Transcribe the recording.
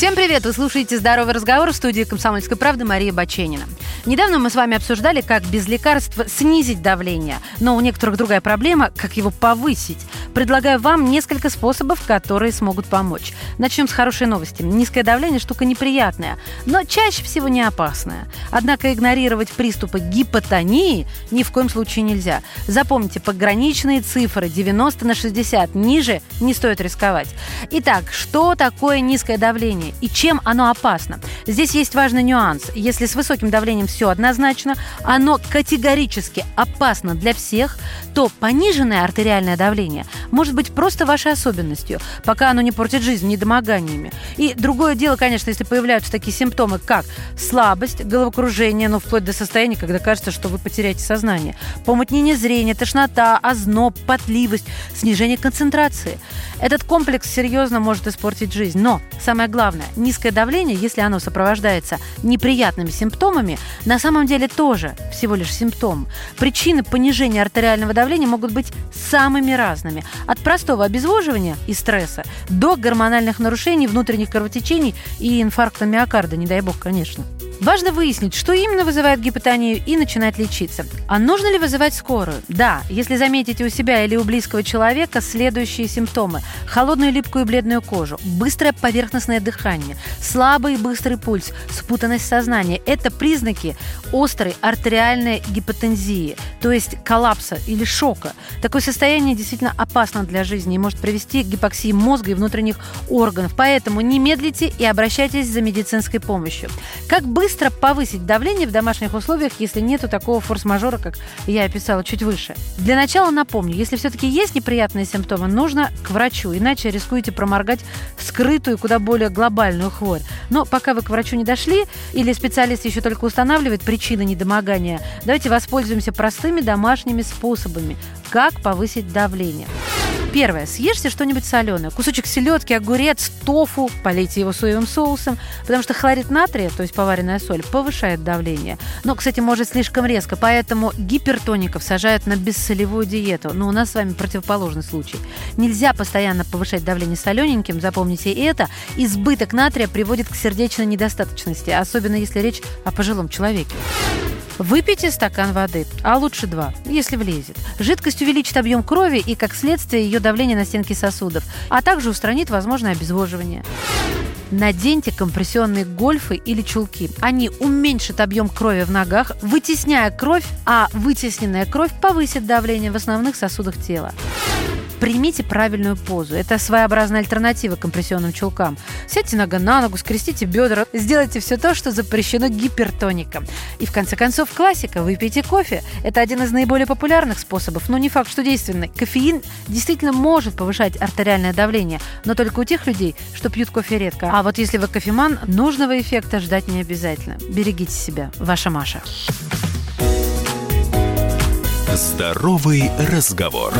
Всем привет! Вы слушаете «Здоровый разговор» в студии «Комсомольской правды» Мария Баченина. Недавно мы с вами обсуждали, как без лекарств снизить давление, но у некоторых другая проблема, как его повысить. Предлагаю вам несколько способов, которые смогут помочь. Начнем с хорошей новости. Низкое давление – штука неприятная, но чаще всего не опасная. Однако игнорировать приступы гипотонии ни в коем случае нельзя. Запомните, пограничные цифры 90 на 60 ниже не стоит рисковать. Итак, что такое низкое давление и чем оно опасно? Здесь есть важный нюанс. Если с высоким давлением все однозначно, оно категорически опасно для всех, то пониженное артериальное давление может быть просто вашей особенностью, пока оно не портит жизнь недомоганиями. И другое дело, конечно, если появляются такие симптомы, как слабость, головокружение, ну, вплоть до состояния, когда кажется, что вы потеряете сознание, помутнение зрения, тошнота, озноб, потливость, снижение концентрации. Этот комплекс серьезно может испортить жизнь. Но самое главное, низкое давление, если оно сопровождается неприятными симптомами, на самом деле тоже всего лишь симптом. Причины понижения артериального давления могут быть самыми разными. От простого обезвоживания и стресса до гормональных нарушений, внутренних кровотечений и инфаркта миокарда, не дай бог, конечно. Важно выяснить, что именно вызывает гипотонию и начинать лечиться. А нужно ли вызывать скорую? Да, если заметите у себя или у близкого человека следующие симптомы. Холодную липкую бледную кожу, быстрое поверхностное дыхание, слабый и быстрый пульс, спутанность сознания. Это признаки острой артериальной гипотензии, то есть коллапса или шока. Такое состояние действительно опасно для жизни и может привести к гипоксии мозга и внутренних органов. Поэтому не медлите и обращайтесь за медицинской помощью. Как быстро быстро повысить давление в домашних условиях, если нету такого форс-мажора, как я описала чуть выше. Для начала напомню, если все-таки есть неприятные симптомы, нужно к врачу, иначе рискуете проморгать скрытую, куда более глобальную хворь. Но пока вы к врачу не дошли, или специалист еще только устанавливает причины недомогания, давайте воспользуемся простыми домашними способами, как повысить давление. Первое. Съешьте что-нибудь соленое. Кусочек селедки, огурец, тофу. Полейте его соевым соусом. Потому что хлорид натрия, то есть поваренная соль, повышает давление. Но, кстати, может слишком резко. Поэтому гипертоников сажают на бессолевую диету. Но у нас с вами противоположный случай. Нельзя постоянно повышать давление солененьким. Запомните это. Избыток натрия приводит к сердечной недостаточности. Особенно если речь о пожилом человеке. Выпейте стакан воды, а лучше два, если влезет. Жидкость увеличит объем крови и, как следствие, ее давление на стенки сосудов, а также устранит возможное обезвоживание. Наденьте компрессионные гольфы или чулки. Они уменьшат объем крови в ногах, вытесняя кровь, а вытесненная кровь повысит давление в основных сосудах тела. Примите правильную позу. Это своеобразная альтернатива компрессионным чулкам. Сядьте нога на ногу, скрестите бедра, сделайте все то, что запрещено гипертоником. И в конце концов классика. Выпейте кофе. Это один из наиболее популярных способов, но не факт, что действенный. Кофеин действительно может повышать артериальное давление, но только у тех людей, что пьют кофе редко. А вот если вы кофеман, нужного эффекта ждать не обязательно. Берегите себя. Ваша Маша. Здоровый разговор.